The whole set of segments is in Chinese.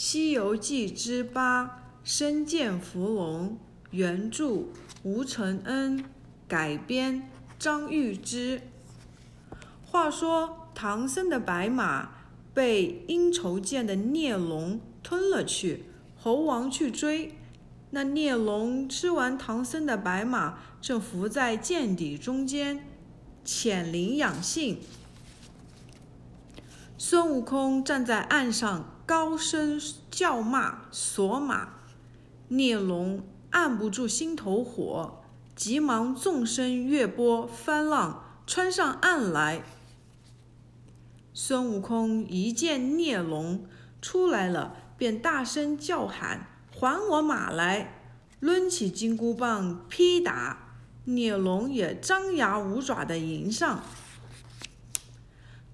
西游记》之八，身见伏龙，原著吴承恩，改编张玉芝。话说唐僧的白马被阴愁见的孽龙吞了去，猴王去追。那孽龙吃完唐僧的白马，正伏在涧底中间，潜灵养性。孙悟空站在岸上。高声叫骂，索马。孽龙按不住心头火，急忙纵身越波翻浪，穿上岸来。孙悟空一见孽龙出来了，便大声叫喊：“还我马来！”抡起金箍棒劈打，孽龙也张牙舞爪的迎上。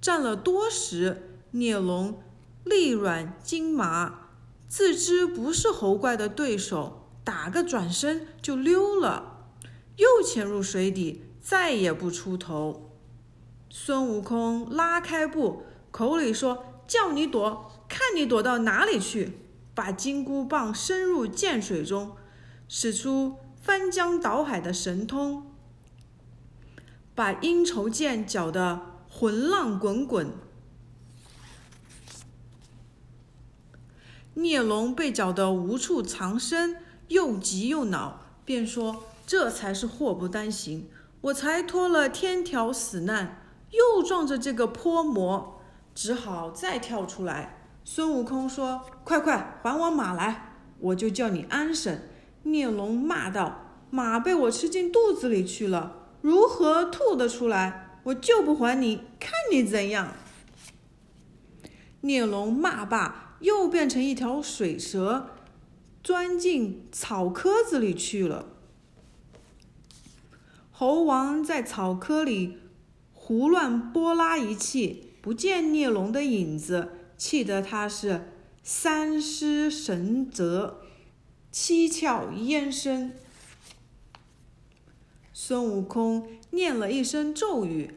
战了多时，孽龙。力软筋麻，自知不是猴怪的对手，打个转身就溜了，又潜入水底，再也不出头。孙悟空拉开布，口里说：“叫你躲，看你躲到哪里去！”把金箍棒伸入涧水中，使出翻江倒海的神通，把阴愁涧搅得浑浪滚滚。孽龙被搅得无处藏身，又急又恼，便说：“这才是祸不单行，我才脱了天条死难，又撞着这个泼魔，只好再跳出来。”孙悟空说：“快快还我马来，我就叫你安生。”孽龙骂道：“马被我吃进肚子里去了，如何吐得出来？我就不还你，看你怎样！”孽龙骂罢。又变成一条水蛇，钻进草窠子里去了。猴王在草窠里胡乱拨拉一气，不见孽龙的影子，气得他是三失神泽，七窍烟生。孙悟空念了一声咒语，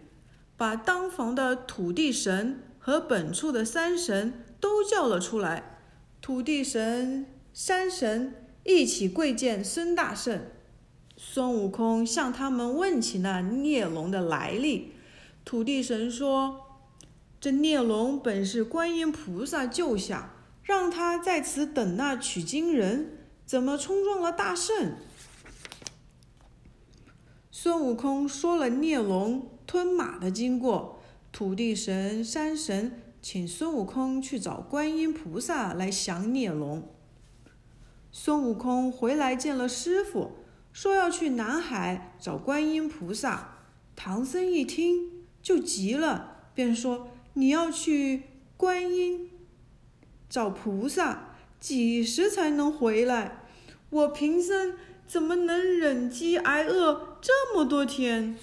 把当房的土地神和本处的山神。都叫了出来，土地神、山神一起跪见孙大圣。孙悟空向他们问起那孽龙的来历。土地神说：“这孽龙本是观音菩萨救下，让他在此等那取经人，怎么冲撞了大圣？”孙悟空说了孽龙吞马的经过，土地神、山神。请孙悟空去找观音菩萨来降孽龙。孙悟空回来见了师傅，说要去南海找观音菩萨。唐僧一听就急了，便说：“你要去观音找菩萨，几时才能回来？我贫僧怎么能忍饥挨饿这么多天？”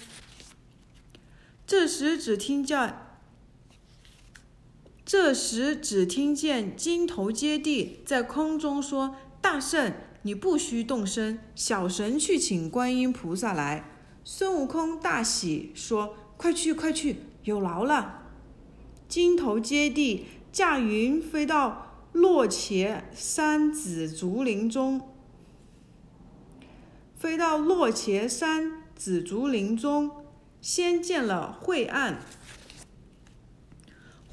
这时只听见。这时，只听见金头接地在空中说：“大圣，你不需动身，小神去请观音菩萨来。”孙悟空大喜，说：“快去，快去，有劳了。”金头接地驾云飞到落茄山紫竹林中，飞到落茄山紫竹林中，先见了惠岸。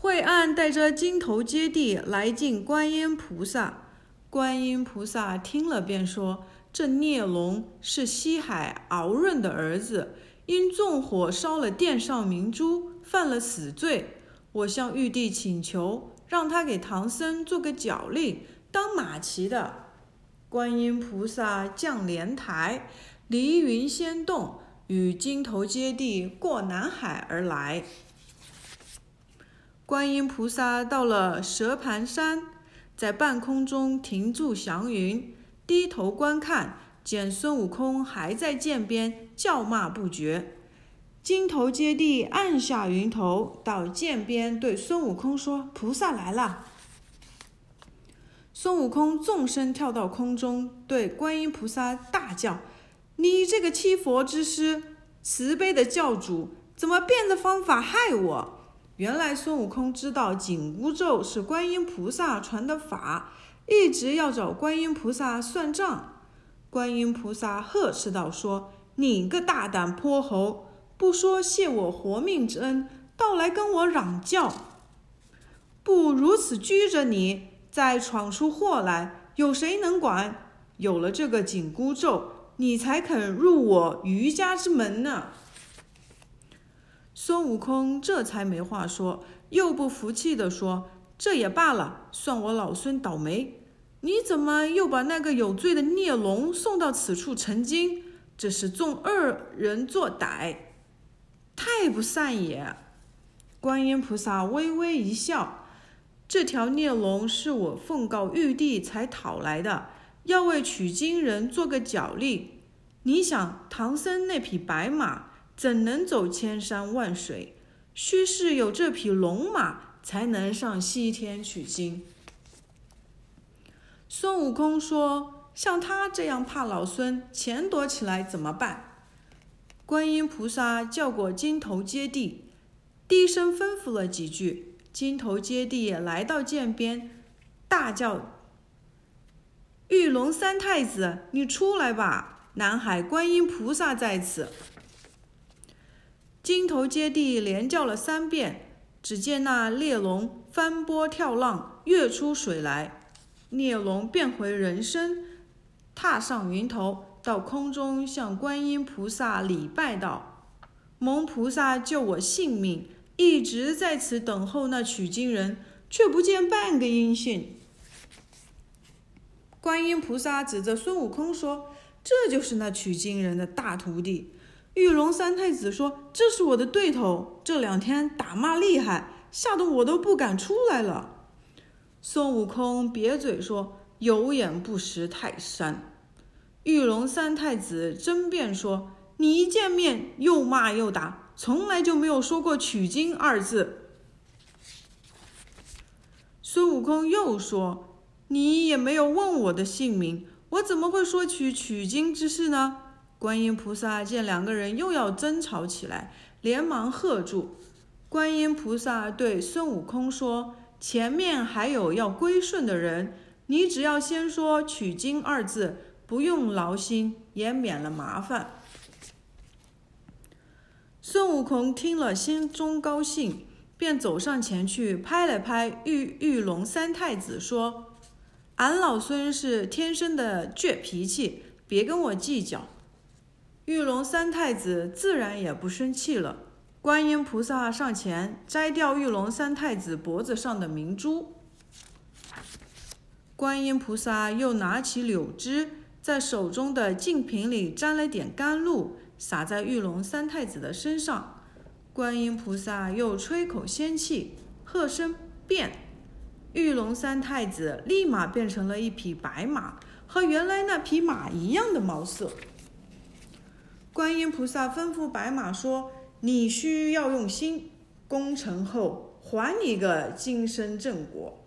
惠岸带着金头接地来见观音菩萨，观音菩萨听了便说：“这孽龙是西海敖润的儿子，因纵火烧了殿上明珠，犯了死罪。我向玉帝请求，让他给唐僧做个脚力，当马骑的。”观音菩萨降莲台，离云仙洞，与金头接地过南海而来。观音菩萨到了蛇盘山，在半空中停住祥云，低头观看，见孙悟空还在涧边叫骂不绝。金头接地按下云头，到涧边对孙悟空说：“菩萨来了。”孙悟空纵身跳到空中，对观音菩萨大叫：“你这个七佛之师，慈悲的教主，怎么变着方法害我？”原来孙悟空知道紧箍咒是观音菩萨传的法，一直要找观音菩萨算账。观音菩萨呵斥道：“说你个大胆泼猴，不说谢我活命之恩，倒来跟我嚷叫！不如此拘着你，再闯出祸来，有谁能管？有了这个紧箍咒，你才肯入我余家之门呢。”孙悟空这才没话说，又不服气地说：“这也罢了，算我老孙倒霉。你怎么又把那个有罪的孽龙送到此处成精？这是纵二人作歹，太不善也。”观音菩萨微微一笑：“这条孽龙是我奉告玉帝才讨来的，要为取经人做个脚力。你想，唐僧那匹白马？”怎能走千山万水？须是有这匹龙马，才能上西天取经。孙悟空说：“像他这样怕老孙，钱躲起来怎么办？”观音菩萨叫过金头接地，低声吩咐了几句。金头接地也来到涧边，大叫：“玉龙三太子，你出来吧！南海观音菩萨在此。”金头接地连叫了三遍，只见那烈龙翻波跳浪，跃出水来。猎龙变回人身，踏上云头，到空中向观音菩萨礼拜道：“蒙菩萨救我性命，一直在此等候那取经人，却不见半个音讯。”观音菩萨指着孙悟空说：“这就是那取经人的大徒弟。”玉龙三太子说：“这是我的对头，这两天打骂厉害，吓得我都不敢出来了。”孙悟空瘪嘴说：“有眼不识泰山。”玉龙三太子争辩说：“你一见面又骂又打，从来就没有说过取经二字。”孙悟空又说：“你也没有问我的姓名，我怎么会说取取经之事呢？”观音菩萨见两个人又要争吵起来，连忙喝住。观音菩萨对孙悟空说：“前面还有要归顺的人，你只要先说‘取经’二字，不用劳心，也免了麻烦。”孙悟空听了，心中高兴，便走上前去，拍了拍玉玉龙三太子，说：“俺老孙是天生的倔脾气，别跟我计较。”玉龙三太子自然也不生气了。观音菩萨上前摘掉玉龙三太子脖子上的明珠。观音菩萨又拿起柳枝，在手中的净瓶里沾了点甘露，洒在玉龙三太子的身上。观音菩萨又吹口仙气，喝声变，玉龙三太子立马变成了一匹白马，和原来那匹马一样的毛色。观音菩萨吩咐白马说：“你需要用心，功成后还你个金身正果。”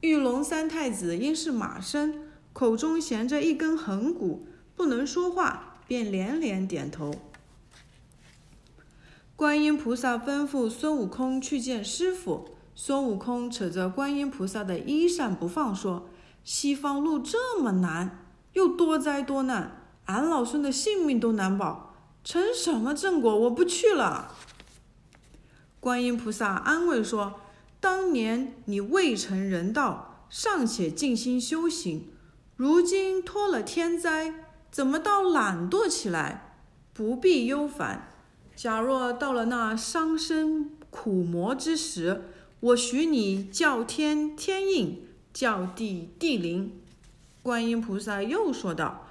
玉龙三太子因是马身，口中衔着一根横骨，不能说话，便连连点头。观音菩萨吩咐孙悟空去见师傅。孙悟空扯着观音菩萨的衣衫不放，说：“西方路这么难，又多灾多难。”俺老孙的性命都难保，成什么正果？我不去了。观音菩萨安慰说：“当年你未成人道，尚且静心修行，如今脱了天灾，怎么倒懒惰起来？不必忧烦。假若到了那伤身苦磨之时，我许你叫天天应，叫地地灵。”观音菩萨又说道。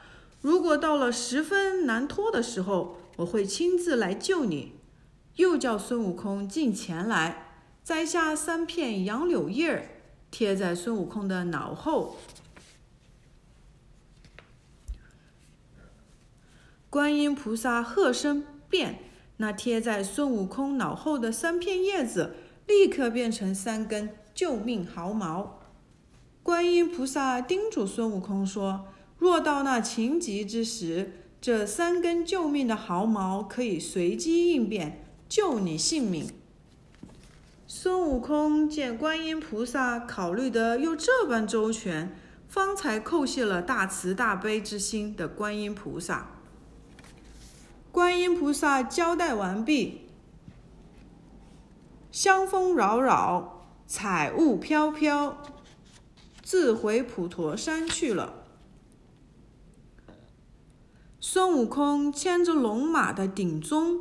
如果到了十分难脱的时候，我会亲自来救你。又叫孙悟空近前来，摘下三片杨柳叶儿，贴在孙悟空的脑后。观音菩萨喝声变，那贴在孙悟空脑后的三片叶子立刻变成三根救命毫毛。观音菩萨叮嘱孙悟空说。若到那情急之时，这三根救命的毫毛可以随机应变，救你性命。孙悟空见观音菩萨考虑的又这般周全，方才叩谢了大慈大悲之心的观音菩萨。观音菩萨交代完毕，香风扰扰，彩雾飘飘，自回普陀山去了。孙悟空牵着龙马的顶鬃，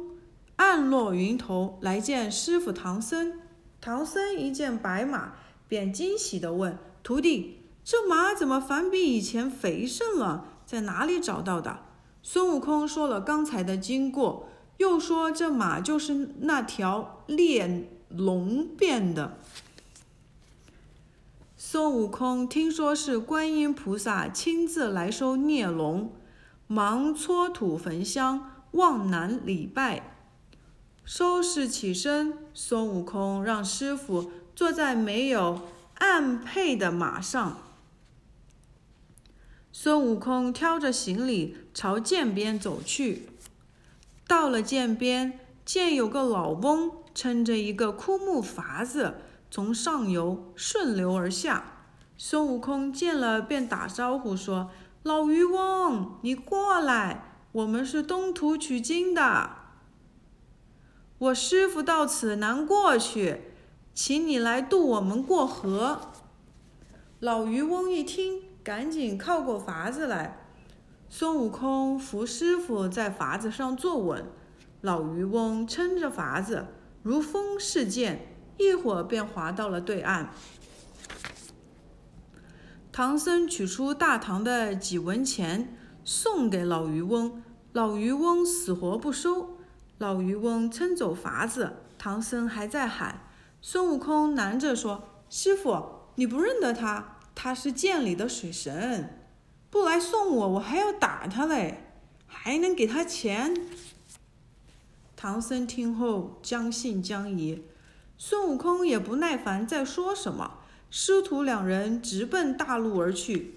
暗落云头来见师傅唐僧。唐僧一见白马，便惊喜地问：“徒弟，这马怎么反比以前肥盛了？在哪里找到的？”孙悟空说了刚才的经过，又说这马就是那条猎龙变的。孙悟空听说是观音菩萨亲自来收孽龙。忙搓土焚香，往南礼拜，收拾起身。孙悟空让师傅坐在没有鞍辔的马上。孙悟空挑着行李朝涧边走去。到了涧边，见有个老翁撑着一个枯木筏子从上游顺流而下。孙悟空见了，便打招呼说。老渔翁，你过来，我们是东土取经的。我师傅到此难过去，请你来渡我们过河。老渔翁一听，赶紧靠过筏子来。孙悟空扶师傅在筏子上坐稳，老渔翁撑着筏子如风似箭，一会儿便划到了对岸。唐僧取出大唐的几文钱送给老渔翁，老渔翁死活不收。老渔翁撑走筏子，唐僧还在喊。孙悟空拦着说：“师傅，你不认得他？他是涧里的水神，不来送我，我还要打他嘞，还能给他钱。”唐僧听后将信将疑，孙悟空也不耐烦再说什么。师徒两人直奔大路而去，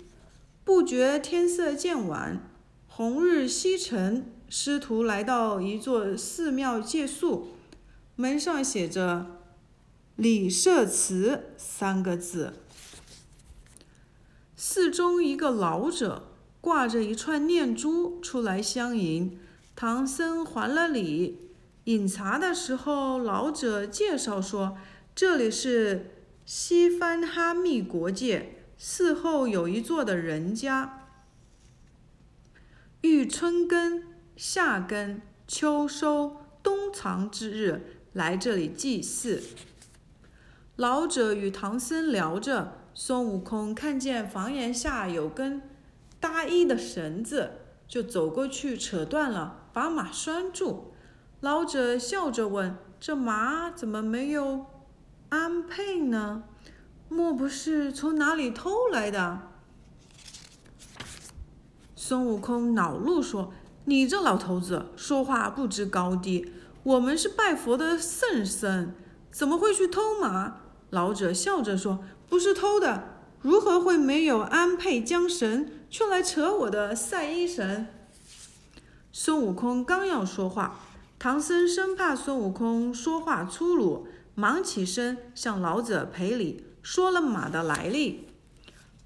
不觉天色渐晚，红日西沉。师徒来到一座寺庙借宿，门上写着“李舍慈”三个字。寺中一个老者挂着一串念珠出来相迎，唐僧还了礼。饮茶的时候，老者介绍说：“这里是。”西番哈密国界寺后有一座的人家，遇春耕、夏耕、秋收、冬藏之日，来这里祭祀。老者与唐僧聊着，孙悟空看见房檐下有根搭衣的绳子，就走过去扯断了，把马拴住。老者笑着问：“这马怎么没有？”安佩呢？莫不是从哪里偷来的？孙悟空恼怒说：“你这老头子说话不知高低！我们是拜佛的圣僧，怎么会去偷马？”老者笑着说：“不是偷的，如何会没有安佩缰绳，却来扯我的赛衣绳？”孙悟空刚要说话，唐僧生怕孙悟空说话粗鲁。忙起身向老者赔礼，说了马的来历。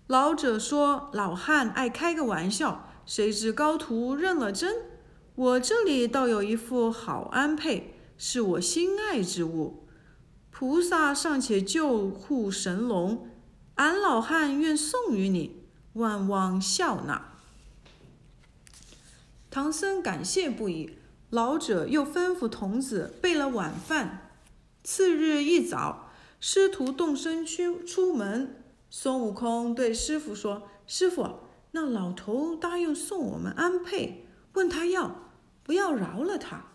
老者说：“老汉爱开个玩笑，谁知高徒认了真。我这里倒有一副好鞍辔，是我心爱之物。菩萨尚且救护神龙，俺老汉愿送与你，万望笑纳。”唐僧感谢不已。老者又吩咐童子备了晚饭。次日一早，师徒动身去出门。孙悟空对师傅说：“师傅，那老头答应送我们鞍辔，问他要不要饶了他。”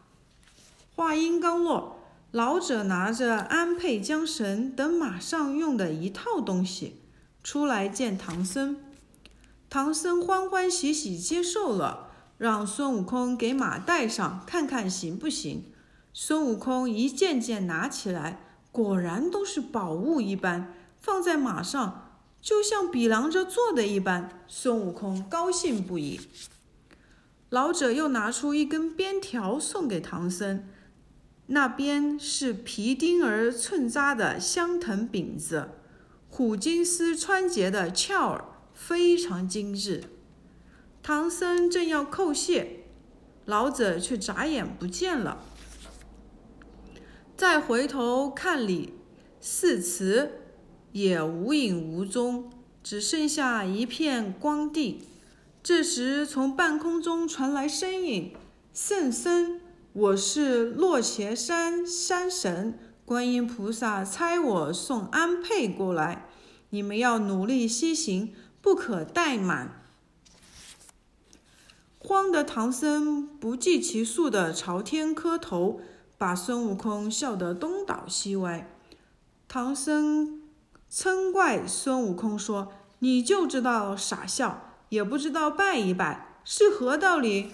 话音刚落，老者拿着鞍辔、缰绳等马上用的一套东西出来见唐僧。唐僧欢欢喜喜接受了，让孙悟空给马带上，看看行不行。孙悟空一件件拿起来，果然都是宝物一般，放在马上，就像比量着做的一般。孙悟空高兴不已。老者又拿出一根鞭条送给唐僧，那边是皮钉儿寸扎的香藤饼子，虎金丝穿结的鞘儿非常精致。唐僧正要叩谢，老者却眨眼不见了。再回头看里，寺祠也无影无踪，只剩下一片光地。这时，从半空中传来声音：“圣僧，我是落伽山山神，观音菩萨差我送安佩过来，你们要努力西行，不可怠慢。”慌得唐僧不计其数地朝天磕头，把孙悟空笑得东倒西歪。唐僧嗔怪孙悟空说：“你就知道傻笑，也不知道拜一拜，是何道理？”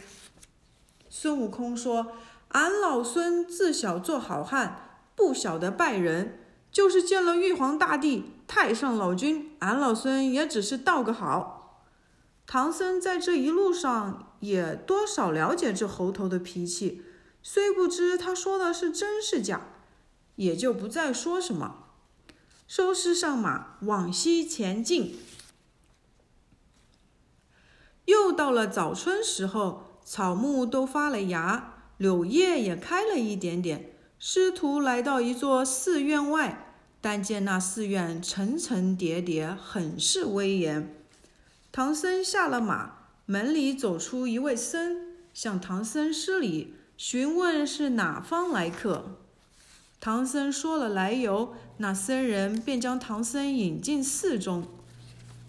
孙悟空说：“俺老孙自小做好汉，不晓得拜人，就是见了玉皇大帝、太上老君，俺老孙也只是道个好。”唐僧在这一路上也多少了解这猴头的脾气，虽不知他说的是真是假，也就不再说什么，收拾上马往西前进。又到了早春时候，草木都发了芽，柳叶也开了一点点。师徒来到一座寺院外，但见那寺院层层叠叠，很是威严。唐僧下了马，门里走出一位僧，向唐僧施礼，询问是哪方来客。唐僧说了来由，那僧人便将唐僧引进寺中。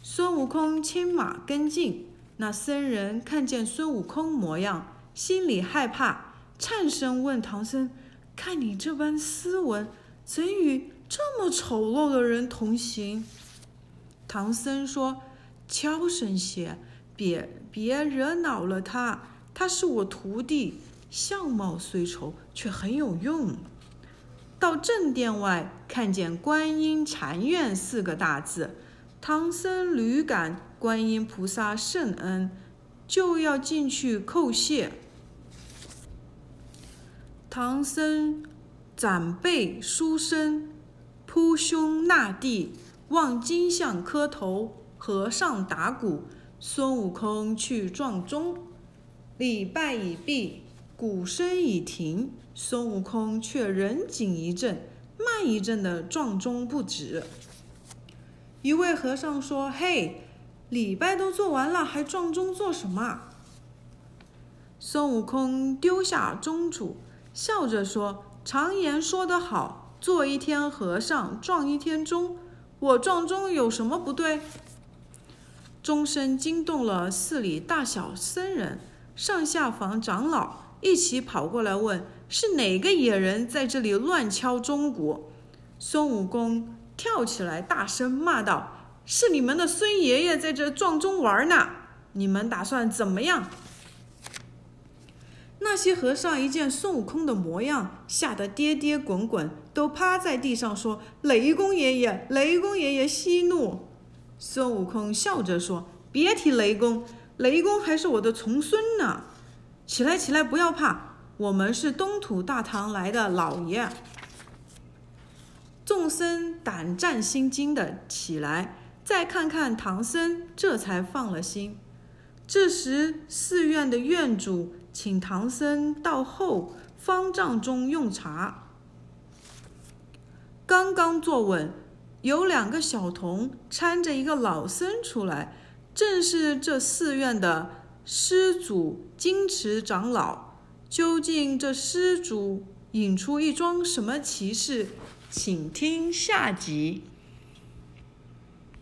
孙悟空牵马跟进，那僧人看见孙悟空模样，心里害怕，颤声问唐僧：“看你这般斯文，怎与这么丑陋的人同行？”唐僧说。悄声些，别别惹恼了他。他是我徒弟，相貌虽丑，却很有用。到正殿外，看见“观音禅院”四个大字，唐僧屡感观音菩萨圣恩，就要进去叩谢。唐僧展背书身，扑胸纳地，望金像磕头。和尚打鼓，孙悟空去撞钟。礼拜已毕，鼓声已停，孙悟空却人紧一阵，慢一阵的撞钟不止。一位和尚说：“嘿，礼拜都做完了，还撞钟做什么？”孙悟空丢下钟杵，笑着说：“常言说得好，做一天和尚撞一天钟，我撞钟有什么不对？”钟声惊动了寺里大小僧人、上下房长老，一起跑过来问：“是哪个野人在这里乱敲钟鼓？”孙悟空跳起来，大声骂道：“是你们的孙爷爷在这撞钟玩呢！你们打算怎么样？”那些和尚一见孙悟空的模样，吓得跌跌滚滚，都趴在地上说：“雷公爷爷，雷公爷爷息怒！”孙悟空笑着说：“别提雷公，雷公还是我的重孙呢。起来，起来，不要怕，我们是东土大唐来的老爷。”众僧胆战心惊的起来，再看看唐僧，这才放了心。这时，寺院的院主请唐僧到后方丈中用茶，刚刚坐稳。有两个小童搀着一个老僧出来，正是这寺院的施主金池长老。究竟这施主引出一桩什么奇事？请听下集。